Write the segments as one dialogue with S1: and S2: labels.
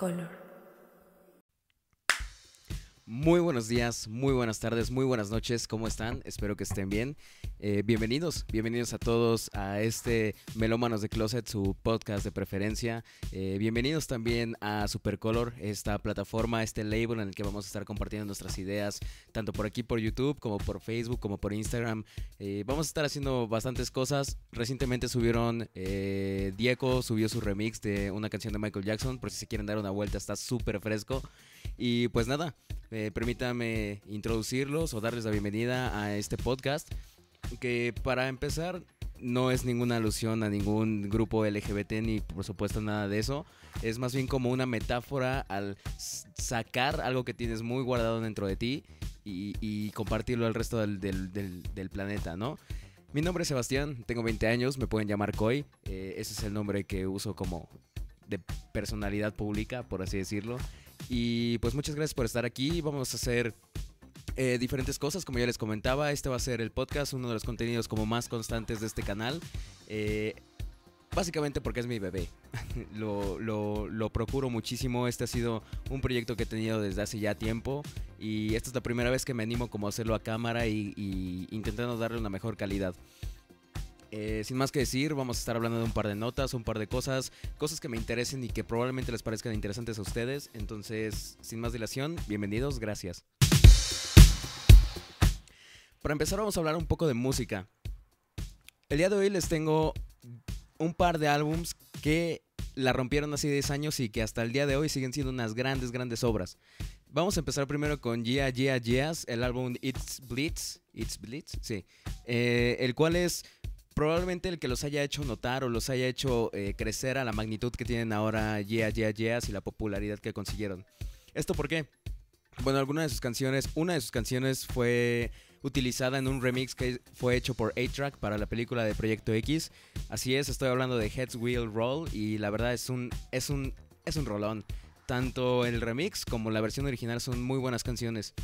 S1: Supercolor.
S2: Muy buenos días, muy buenas tardes, muy buenas noches, ¿cómo están? Espero que estén bien. Eh, bienvenidos, bienvenidos a todos a este Melómanos de Closet, su podcast de preferencia. Eh, bienvenidos también a Supercolor, esta plataforma, este label en el que vamos a estar compartiendo nuestras ideas, tanto por aquí por YouTube, como por Facebook, como por Instagram. Eh, vamos a estar haciendo bastantes cosas. Recientemente subieron, Diego subió su remix de una canción de Michael Jackson, por si se quieren dar una vuelta, está súper fresco. Y pues nada, eh, permítame introducirlos o darles la bienvenida a este podcast, que para empezar no es ninguna alusión a ningún grupo LGBT ni por supuesto nada de eso. Es más bien como una metáfora al sacar algo que tienes muy guardado dentro de ti y, compartirlo al resto del, planeta, ¿no? Mi nombre es Sebastián, tengo 20 años, me pueden llamar Koi. Eh, ese es el nombre que uso como de personalidad pública, por así decirlo. Y pues muchas gracias por estar aquí. Vamos a hacer eh, diferentes cosas, como ya les comentaba. Este va a ser el podcast, uno de los contenidos como más constantes de este canal. Eh, básicamente porque es mi bebé. lo, procuro muchísimo. Este ha sido un proyecto que he tenido desde hace ya tiempo. Y esta es la primera vez que me animo como a hacerlo a cámara y, y intentando darle una mejor calidad. Eh, sin más que decir, vamos a estar hablando de un par de notas, un par de cosas, cosas que me interesen y que probablemente les parezcan interesantes a ustedes. Entonces, sin más dilación, bienvenidos, gracias. Para empezar, vamos a hablar un poco de música. El día de hoy les tengo un par de álbums que la rompieron hace 10 años y que hasta el día de hoy siguen siendo unas grandes, grandes obras. Vamos a empezar primero con Yeah, Yeah, Yeahs, el álbum It's Blitz. It's Blitz, sí. Eh, el cual es probablemente el que los haya hecho notar o los haya hecho eh, crecer a la magnitud que tienen ahora Yeah, Yeah, Yeahs y la popularidad que consiguieron. ¿Esto por qué? Bueno, alguna de sus canciones, una de sus canciones fue utilizada en un remix que fue hecho por A-Track para la película de Proyecto X. Así es, estoy hablando de Heads Wheel Roll y la verdad es un, es un, es un rolón. Tanto el remix como la versión original son muy buenas canciones.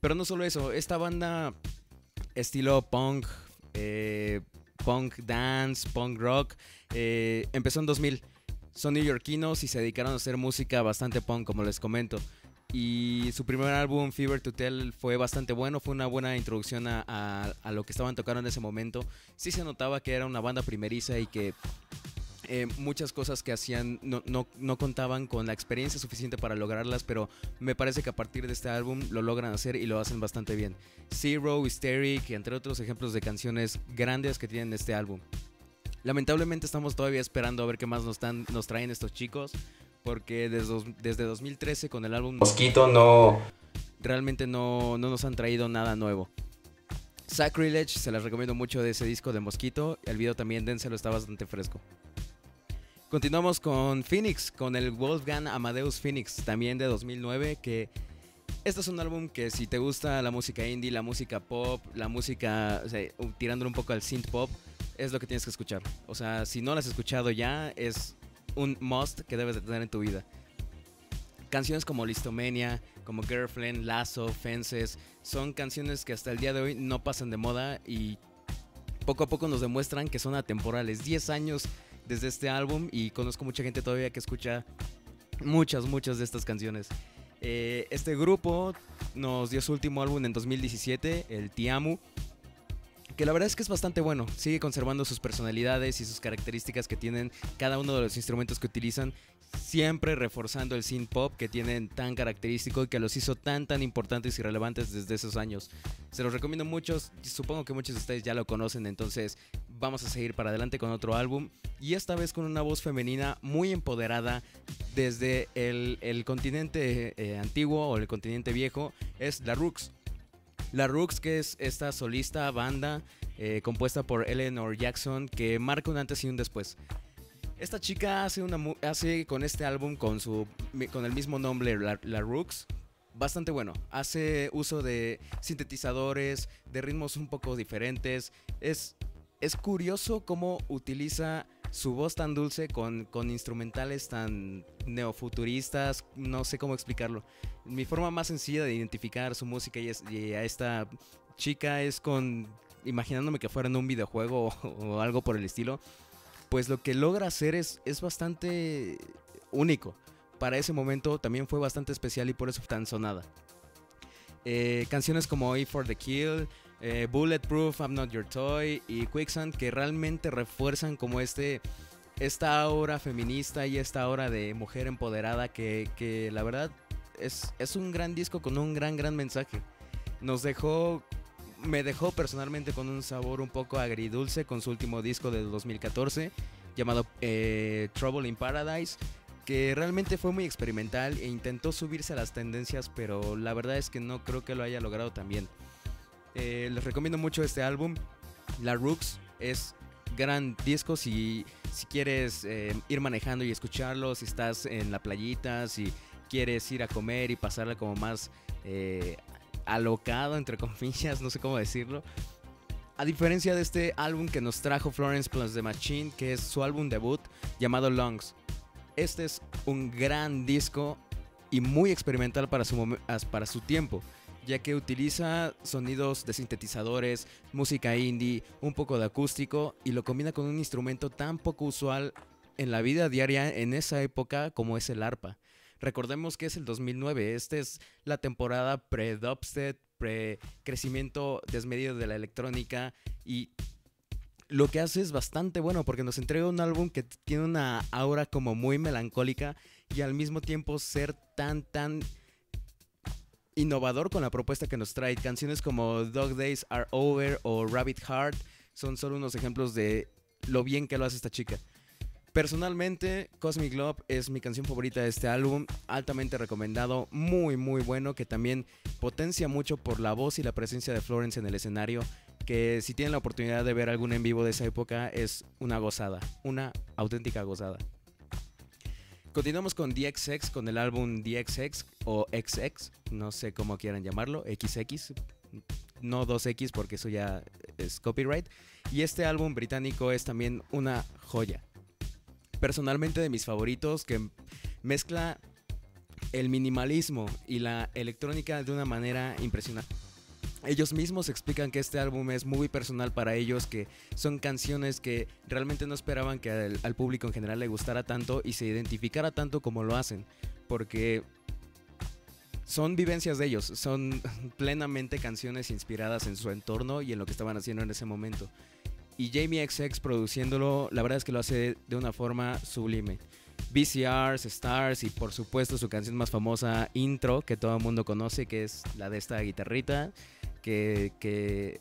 S2: Pero no solo eso, esta banda estilo punk, eh, punk dance, punk rock. Eh, empezó en 2000. Son neoyorquinos y se dedicaron a hacer música bastante punk, como les comento. Y su primer álbum, Fever to Tell, fue bastante bueno. Fue una buena introducción a, a lo que estaban tocando en ese momento. Sí se notaba que era una banda primeriza y que eh, muchas cosas que hacían no, no, contaban con la experiencia suficiente para lograrlas, pero me parece que a partir de este álbum lo logran hacer y lo hacen bastante bien. Zero, Hysteric, entre otros ejemplos de canciones grandes que tienen este álbum. Lamentablemente estamos todavía esperando a ver qué más nos, nos traen estos chicos, porque desde, desde 2013 con el álbum Mosquito no... Realmente no, no nos han traído nada nuevo. Sacrilege, se las recomiendo mucho de ese disco de Mosquito. El video también, dénselo, está bastante fresco. Continuamos con Phoenix, con el Wolfgang Amadeus Phoenix, también de 2009, que este es un álbum que si te gusta la música indie, la música pop, la música, o sea, un poco al synth pop, es lo que tienes que escuchar. O sea, si no lo has escuchado ya, es un must que debes de tener en tu vida. Canciones como Listomania, como Girlfriend, Lasso, Fences, son canciones que hasta el día de hoy no pasan de moda y poco a poco nos demuestran que son atemporales. 10 años desde este álbum y conozco mucha gente todavía que escucha muchas, muchas de estas canciones. Eh, este grupo nos dio su último álbum en 2017, el Tiamu, que la verdad es que es bastante bueno. Sigue conservando sus personalidades y sus características que tienen cada uno de los instrumentos que utilizan siempre reforzando el synth pop que tienen tan característico y que los hizo tan tan importantes y relevantes desde esos años. Se los recomiendo mucho, supongo que muchos de ustedes ya lo conocen, entonces vamos a seguir para adelante con otro álbum y esta vez con una voz femenina muy empoderada desde el, continente eh, antiguo o el continente viejo, es La Rooks. La Rooks que es esta solista banda eh, compuesta por Eleanor Jackson que marca un antes y un después. Esta chica hace, una, hace con este álbum con, su, con el mismo nombre, La, Rooks, bastante bueno. Hace uso de sintetizadores, de ritmos un poco diferentes. Es, es curioso cómo utiliza su voz tan dulce con, con instrumentales tan neofuturistas, no sé cómo explicarlo. Mi forma más sencilla de identificar su música y, a esta chica es con imaginándome que fuera en un videojuego o algo por el estilo pues lo que logra hacer es, es bastante único. para ese momento también fue bastante especial y por eso tan sonada. Eh, canciones como A for the Kill, eh, Bulletproof, I'm Not Your Toy y Quicksand que realmente refuerzan como este esta aura feminista y esta aura de mujer empoderada que, que la verdad es, es, un gran disco con un gran, gran mensaje. Nos dejó, me dejó personalmente con un sabor un poco agridulce con su último disco de 2014 llamado eh, Trouble in Paradise que realmente fue muy experimental e intentó subirse a las tendencias, pero la verdad es que no creo que lo haya logrado también. Eh, les recomiendo mucho este álbum. La Rooks es gran disco si, quieres eh, ir manejando y escucharlo, si estás en la playita, si quieres ir a comer y pasarla como más eh, alocado, entre comillas, no sé cómo decirlo. A diferencia de este álbum que nos trajo Florence Plus The Machine, que es su álbum debut llamado Lungs. Este es un gran disco y muy experimental para su, para su tiempo, ya que utiliza sonidos de sintetizadores, música indie, un poco de acústico y lo combina con un instrumento tan poco usual en la vida diaria en esa época como es el arpa. Recordemos que es el 2009, esta es la temporada pre-dubstep, pre-crecimiento desmedido de la electrónica y lo que hace es bastante bueno porque nos entrega un álbum que tiene una aura como muy melancólica y al mismo tiempo ser tan, tan innovador con la propuesta que nos trae. Canciones como Dog Days Are Over o Rabbit Heart son solo unos ejemplos de lo bien que lo hace esta chica. Personalmente, Cosmic Love es mi canción favorita de este álbum, altamente recomendado, muy muy bueno, que también potencia mucho por la voz y la presencia de Florence en el escenario que si tienen la oportunidad de ver algún en vivo de esa época es una gozada, una auténtica gozada. Continuamos con DXX, con el álbum DXX o XX, no sé cómo quieran llamarlo, XX, no 2X porque eso ya es copyright. Y este álbum británico es también una joya. Personalmente de mis favoritos que mezcla el minimalismo y la electrónica de una manera impresionante. Ellos mismos explican que este álbum es muy personal para ellos, que son canciones que realmente no esperaban que al, público en general le gustara tanto y se identificara tanto como lo hacen, porque son vivencias de ellos, son plenamente canciones inspiradas en su entorno y en lo que estaban haciendo en ese momento. Y Jamie XX produciéndolo, la verdad es que lo hace de una forma sublime. VCRs, Stars y por supuesto su canción más famosa, Intro, que todo el mundo conoce, que es la de esta guitarrita que,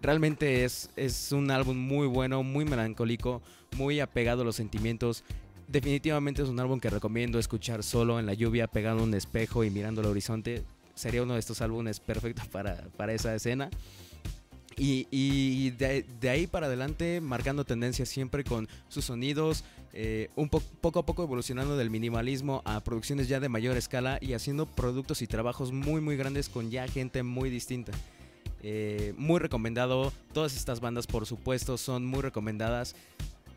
S2: realmente es, es un álbum muy bueno, muy melancólico, muy apegado a los sentimientos. Definitivamente es un álbum que recomiendo escuchar solo en la lluvia, pegando un espejo y mirando el horizonte. Sería uno de estos álbumes perfectos para, para esa escena. Y, de, ahí para adelante marcando tendencias siempre con sus sonidos, eh, un poco a poco evolucionando del minimalismo a producciones ya de mayor escala y haciendo productos y trabajos muy muy grandes con ya gente muy distinta. Eh, muy recomendado, todas estas bandas por supuesto son muy recomendadas.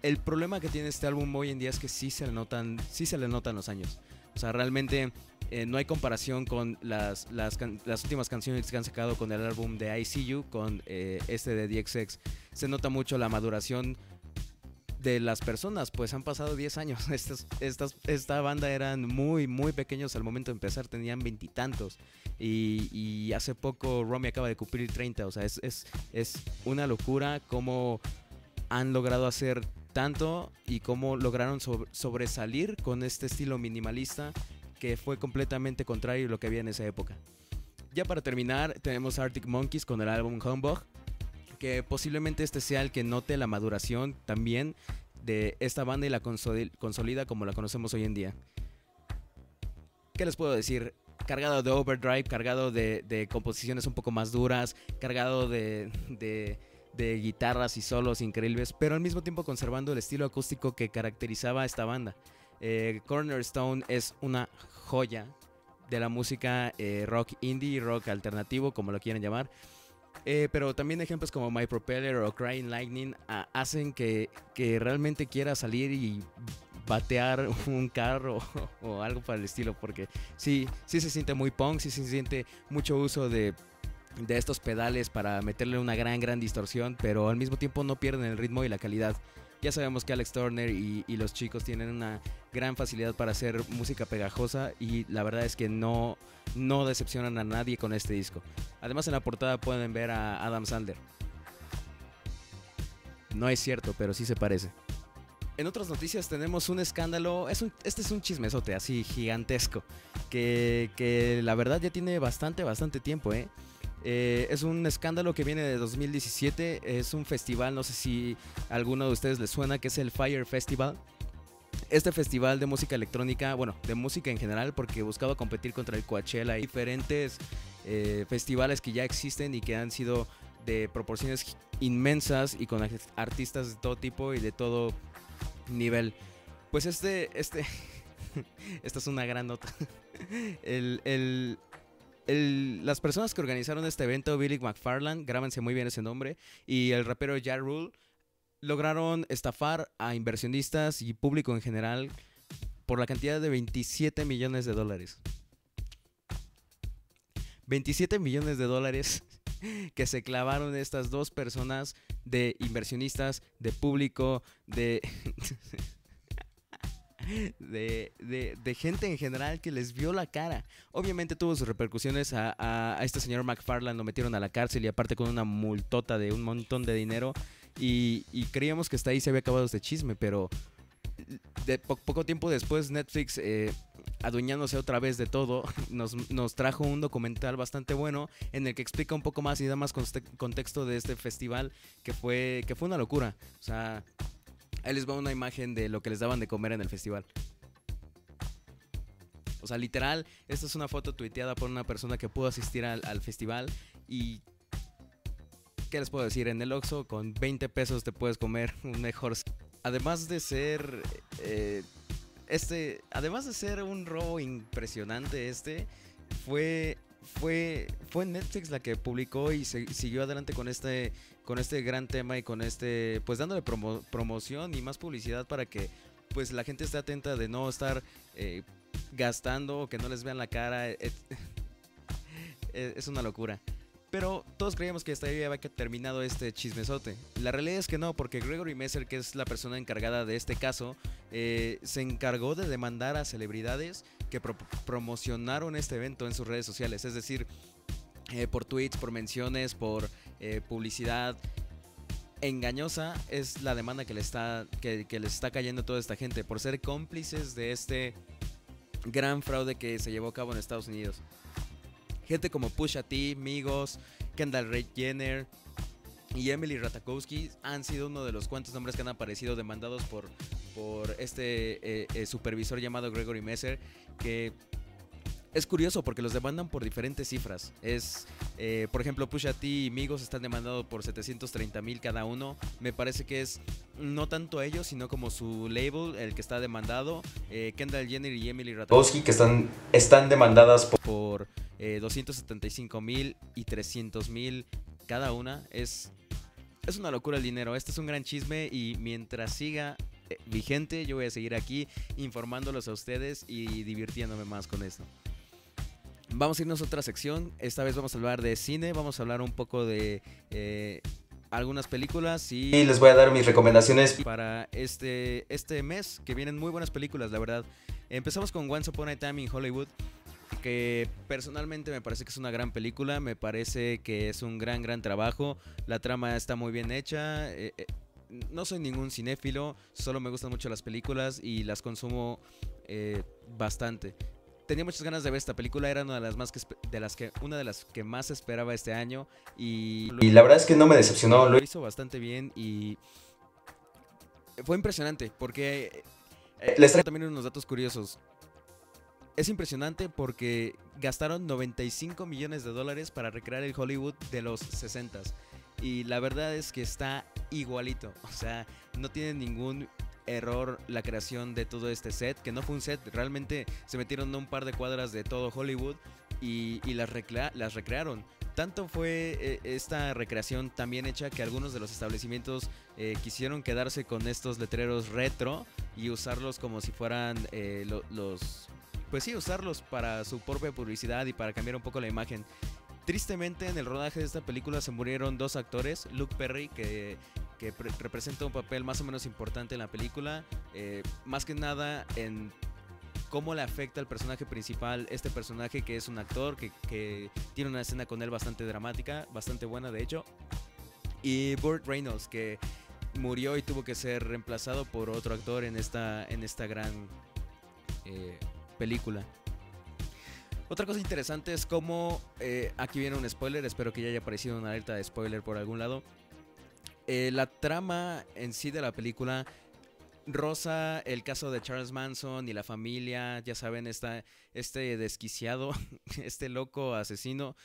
S2: El problema que tiene este álbum hoy en día es que sí se le notan, sí se le notan los años. O sea, realmente eh, no hay comparación con las, las, últimas canciones que han sacado con el álbum de ICU, con este de DXX. Se nota mucho la maduración de las personas, pues han pasado 10 años. Estas, esta banda eran muy, muy pequeños al momento de empezar, tenían veintitantos. Y, hace poco Romy acaba de cumplir 30, o sea, es, es, una locura cómo han logrado hacer tanto y cómo lograron sobresalir con este estilo minimalista que fue completamente contrario a lo que había en esa época. Ya para terminar, tenemos Arctic Monkeys con el álbum Humbug que posiblemente este sea el que note la maduración también de esta banda y la consolida como la conocemos hoy en día. ¿Qué les puedo decir? Cargado de overdrive, cargado de, composiciones un poco más duras, cargado de, guitarras y solos increíbles, pero al mismo tiempo conservando el estilo acústico que caracterizaba a esta banda. Eh, Cornerstone es una joya de la música eh, rock indie, rock alternativo, como lo quieran llamar. Eh, pero también ejemplos como My Propeller o Crying Lightning ah, hacen que, realmente quiera salir y batear un carro o, algo para el estilo, porque sí, sí se siente muy punk, sí se siente mucho uso de, de estos pedales para meterle una gran, gran distorsión, pero al mismo tiempo no pierden el ritmo y la calidad. Ya sabemos que Alex Turner y, los chicos tienen una gran facilidad para hacer música pegajosa y la verdad es que no, no decepcionan a nadie con este disco. Además en la portada pueden ver a Adam Sandler. No es cierto, pero sí se parece. En otras noticias tenemos un escándalo, es este es un chismesote así gigantesco, que, que la verdad ya tiene bastante, bastante tiempo, ¿eh? Eh, es un escándalo que viene de 2017. Es un festival, no sé si a alguno de ustedes les suena, que es el Fire Festival. Este festival de música electrónica, bueno, de música en general, porque buscaba competir contra el Coachella y diferentes eh, festivales que ya existen y que han sido de proporciones inmensas y con artistas de todo tipo y de todo nivel. Pues este, este, esta es una gran nota. El, el, las personas que organizaron este evento, Billy McFarland, grábense muy bien ese nombre, y el rapero Ja Rule, lograron estafar a inversionistas y público en general por la cantidad de 27 millones de dólares. 27 millones de dólares que se clavaron estas dos personas de inversionistas, de público, de... de, gente en general que les vio la cara. Obviamente tuvo sus repercusiones a, este señor McFarland, lo metieron a la cárcel y aparte con una multota de un montón de dinero. Y, creíamos que hasta ahí se había acabado este chisme, pero de poco tiempo después Netflix, eh, adueñándose otra vez de todo, nos, nos, trajo un documental bastante bueno en el que explica un poco más y da más contexto de este festival que fue, que fue una locura. O sea, Ahí les va una imagen de lo que les daban de comer en el festival. O sea, literal, esta es una foto tuiteada por una persona que pudo asistir al, festival y... ¿Qué les puedo decir? En el Oxxo con 20 pesos te puedes comer un mejor... Además de ser... Eh, este... Además de ser un robo impresionante este, fue fue, fue Netflix la que publicó y siguió adelante con este, con este gran tema y con este, pues dándole promoción y más publicidad para que pues la gente esté atenta de no estar eh, gastando que no les vean la cara. es una locura. Pero todos creíamos que ahí había terminado este chismesote. La realidad es que no, porque Gregory Messer, que es la persona encargada de este caso, eh, se encargó de demandar a celebridades que promocionaron este evento en sus redes sociales. Es decir, eh, por tweets, por menciones, por eh, publicidad engañosa es la demanda que le está que, les está cayendo a toda esta gente por ser cómplices de este gran fraude que se llevó a cabo en Estados Unidos. Gente como Pusha T, Migos, Kendall Ray Jenner y Emily Ratakowski han sido uno de los cuantos nombres que han aparecido demandados por, por este eh, eh, supervisor llamado Gregory Messer, que es curioso porque los demandan por diferentes cifras. Es, eh, por ejemplo, Pusha T y Migos están demandados por 730 mil cada uno. Me parece que es no tanto ellos, sino como su label, el que está demandado. Kendall Jenner y Emily Ratajkowski, que están, están demandadas por 275 eh, mil y 300 mil cada una. Es, es una locura el dinero. Este es un gran chisme y mientras siga vigente, yo voy a seguir aquí informándolos a ustedes y divirtiéndome más con esto. Vamos a irnos a otra sección. Esta vez vamos a hablar de cine. Vamos a hablar un poco de eh, algunas películas y, y, les voy a dar mis recomendaciones para este, este mes, que vienen muy buenas películas, la verdad. Empezamos con Once Upon a Time in Hollywood que personalmente me parece que es una gran película, me parece que es un gran, gran trabajo, la trama está muy bien hecha. Eh, eh, no soy ningún cinéfilo, solo me gustan mucho las películas y las consumo eh, bastante. Tenía muchas ganas de ver esta película, era una de las más que, de las que una de las que más esperaba este año y, y la verdad es que no me decepcionó, lo hizo bastante bien y fue impresionante porque les traigo también unos datos curiosos es impresionante porque gastaron 95 millones de dólares para recrear el Hollywood de los 60 y la verdad es que está igualito, o sea, no tiene ningún error la creación de todo este set, que no fue un set, realmente se metieron un par de cuadras de todo Hollywood y, las, las recrearon. Tanto fue eh, esta recreación también hecha que algunos de los establecimientos eh, quisieron quedarse con estos letreros retro y usarlos como si fueran eh, los pues sí, usarlos para su propia publicidad y para cambiar un poco la imagen. Tristemente en el rodaje de esta película se murieron dos actores, Luke Perry, que que representa un papel más o menos importante en la película, eh, más que nada en cómo le afecta al personaje principal, este personaje que es un actor, que, que, tiene una escena con él bastante dramática, bastante buena de hecho, y Burt Reynolds, que murió y tuvo que ser reemplazado por otro actor en esta, en esta gran eh, película. Otra cosa interesante es cómo, eh, aquí viene un spoiler, espero que ya haya aparecido una alerta de spoiler por algún lado. Eh, la trama en sí de la película rosa el caso de Charles Manson y la familia, ya saben, está este desquiciado, este loco asesino,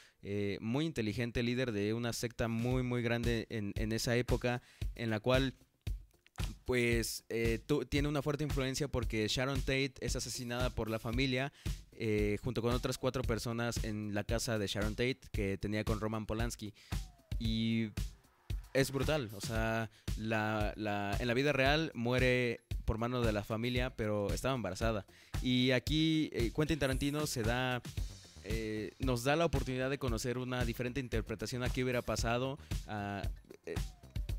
S2: muy inteligente, líder de una secta muy, muy grande en, esa época, en la cual pues eh, tiene una fuerte influencia porque Sharon Tate es asesinada por la familia eh, junto con otras cuatro personas en la casa de Sharon Tate que tenía con Roman Polanski. Y es brutal, o sea, en la vida real muere por mano de la familia, pero estaba embarazada. Y aquí eh, Quentin Tarantino se da... nos da la oportunidad de conocer una diferente interpretación a qué hubiera pasado. A,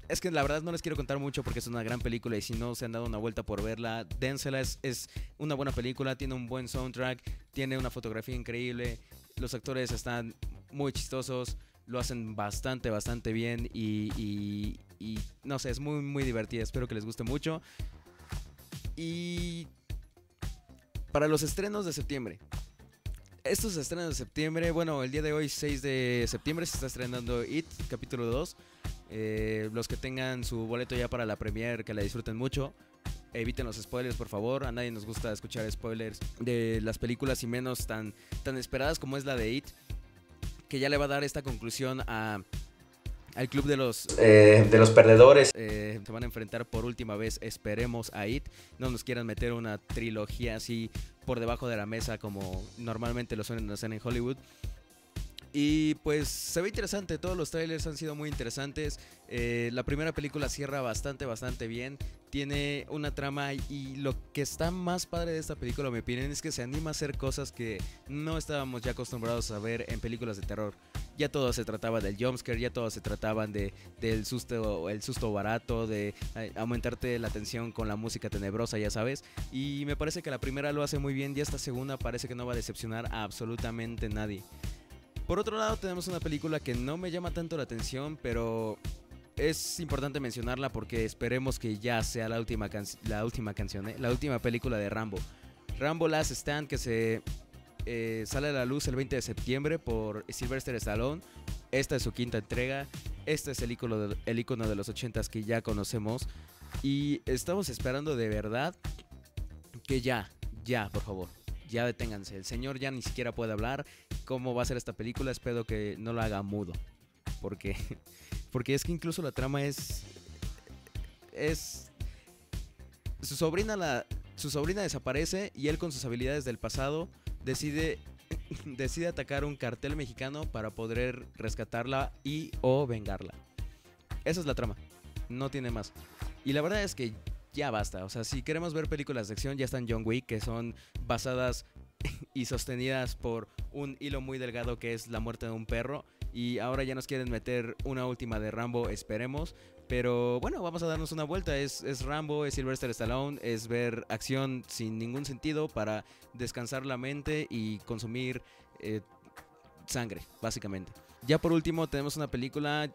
S2: es que la verdad no les quiero contar mucho porque es una gran película y si no se han dado una vuelta por verla, dénsela, es, es una buena película, tiene un buen soundtrack, tiene una fotografía increíble, los actores están muy chistosos, lo hacen bastante, bastante bien y, y no sé, es muy, muy divertida, espero que les guste mucho. Y para los estrenos de septiembre, estos estrenos de septiembre, bueno, el día de hoy, 6 de septiembre, se está estrenando It, capítulo 2. Eh, los que tengan su boleto ya para la premiere, que la disfruten mucho. Eviten los spoilers, por favor. A nadie nos gusta escuchar spoilers de las películas y menos tan, tan esperadas como es la de It. Que ya le va a dar esta conclusión a, al club de los, eh, de los perdedores. Eh, se van a enfrentar por última vez, esperemos, a It. No nos quieran meter una trilogía así por debajo de la mesa como normalmente lo suelen hacer en Hollywood. Y pues se ve interesante, todos los trailers han sido muy interesantes. Eh, la primera película cierra bastante, bastante bien. Tiene una trama y lo que está más padre de esta película, mi opinión, es que se anima a hacer cosas que no estábamos ya acostumbrados a ver en películas de terror. Ya todo se trataba del jumpscare, ya todo se trataban de, del susto, el susto barato, de eh, aumentarte la tensión con la música tenebrosa, ya sabes. Y me parece que la primera lo hace muy bien y esta segunda parece que no va a decepcionar a absolutamente nadie. Por otro lado, tenemos una película que no me llama tanto la atención, pero es importante mencionarla porque esperemos que ya sea la última, la última canción, ¿eh? la última película de Rambo. Rambo Last Stand que se eh, sale a la luz el 20 de septiembre por Sylvester Stallone. Esta es su quinta entrega. Este es el icono de, el icono de los 80s que ya conocemos. Y estamos esperando de verdad que ya, ya, por favor, ya deténganse. El señor ya ni siquiera puede hablar. ¿Cómo va a ser esta película? Espero que no lo haga mudo. Porque, porque es que incluso la trama es... Es... Su sobrina, la, su sobrina desaparece y él con sus habilidades del pasado decide, decide atacar un cartel mexicano para poder rescatarla y o vengarla. Esa es la trama. No tiene más. Y la verdad es que ya basta. O sea, si queremos ver películas de acción, ya están John Wick, que son basadas y sostenidas por un hilo muy delgado que es la muerte de un perro. Y ahora ya nos quieren meter una última de Rambo, esperemos. Pero bueno, vamos a darnos una vuelta. Es, es Rambo, es Sylvester Stallone, es ver acción sin ningún sentido para descansar la mente y consumir eh, sangre, básicamente. Ya por último tenemos una película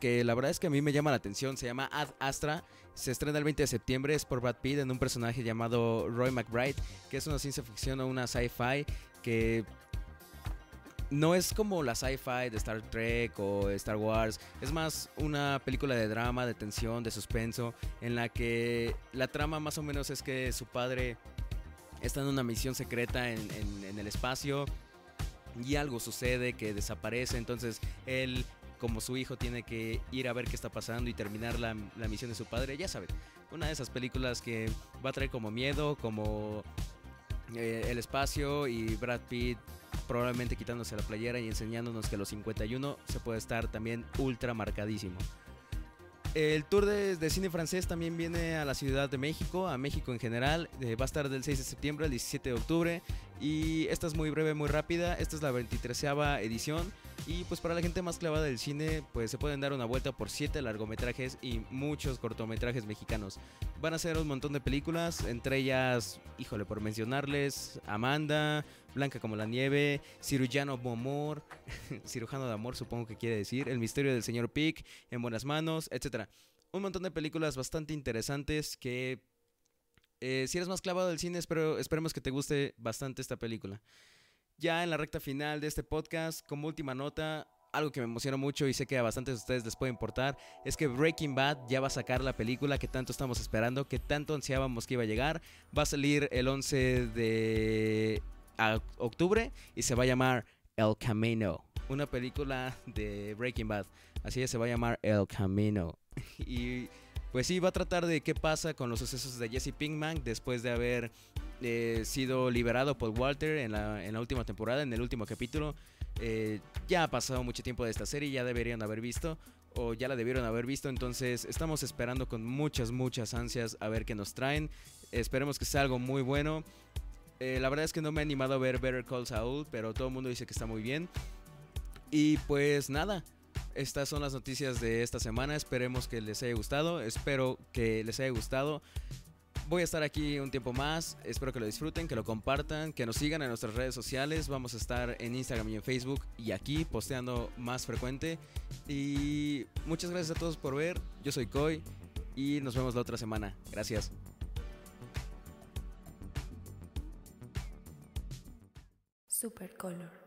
S2: que la verdad es que a mí me llama la atención. Se llama Ad Astra. Se estrena el 20 de septiembre. Es por Brad Pitt en un personaje llamado Roy McBride, que es una ciencia ficción o una sci-fi que no es como la sci-fi de Star Trek o Star Wars. Es más una película de drama, de tensión, de suspenso, en la que la trama más o menos es que su padre está en una misión secreta en, en el espacio y algo sucede que desaparece. Entonces él como su hijo tiene que ir a ver qué está pasando y terminar la, misión de su padre, ya saben, una de esas películas que va a traer como miedo, como eh, el espacio y Brad Pitt probablemente quitándose la playera y enseñándonos que los 51 se puede estar también ultra marcadísimo. El tour de, cine francés también viene a la Ciudad de México, a México en general. Eh, va a estar del 6 de septiembre al 17 de octubre. Y esta es muy breve, muy rápida. Esta es la 23 edición. Y pues para la gente más clavada del cine, pues se pueden dar una vuelta por siete largometrajes y muchos cortometrajes mexicanos. Van a ser un montón de películas, entre ellas, híjole, por mencionarles, Amanda, Blanca como la nieve, Cirujano de amor, Cirujano de amor supongo que quiere decir, El misterio del señor Pick, En buenas manos, etc. Un montón de películas bastante interesantes que eh, si eres más clavado del cine, espero, esperemos que te guste bastante esta película. Ya en la recta final de este podcast, como última nota, algo que me emociona mucho y sé que a bastantes de ustedes les puede importar, es que Breaking Bad ya va a sacar la película que tanto estamos esperando, que tanto ansiábamos que iba a llegar. Va a salir el 11 de octubre y se va a llamar El Camino, una película de Breaking Bad. Así es, se va a llamar El Camino. y pues sí, va a tratar de qué pasa con los sucesos de Jesse Pinkman después de haber eh, sido liberado por Walter en la, última temporada, en el último capítulo. Eh, ya ha pasado mucho tiempo de esta serie, ya deberían haber visto o ya la debieron haber visto, entonces estamos esperando con muchas, muchas ansias a ver qué nos traen. Esperemos que sea algo muy bueno. Eh, la verdad es que no me he animado a ver Better Call Saul, pero todo el mundo dice que está muy bien. Y pues nada, estas son las noticias de esta semana. Esperemos que les haya gustado. Espero que les haya gustado. Voy a estar aquí un tiempo más. Espero que lo disfruten, que lo compartan, que nos sigan en nuestras redes sociales. Vamos a estar en Instagram y en Facebook y aquí posteando más frecuente. Y muchas gracias a todos por ver. Yo soy Koi y nos vemos la otra semana. Gracias.
S1: Supercolor.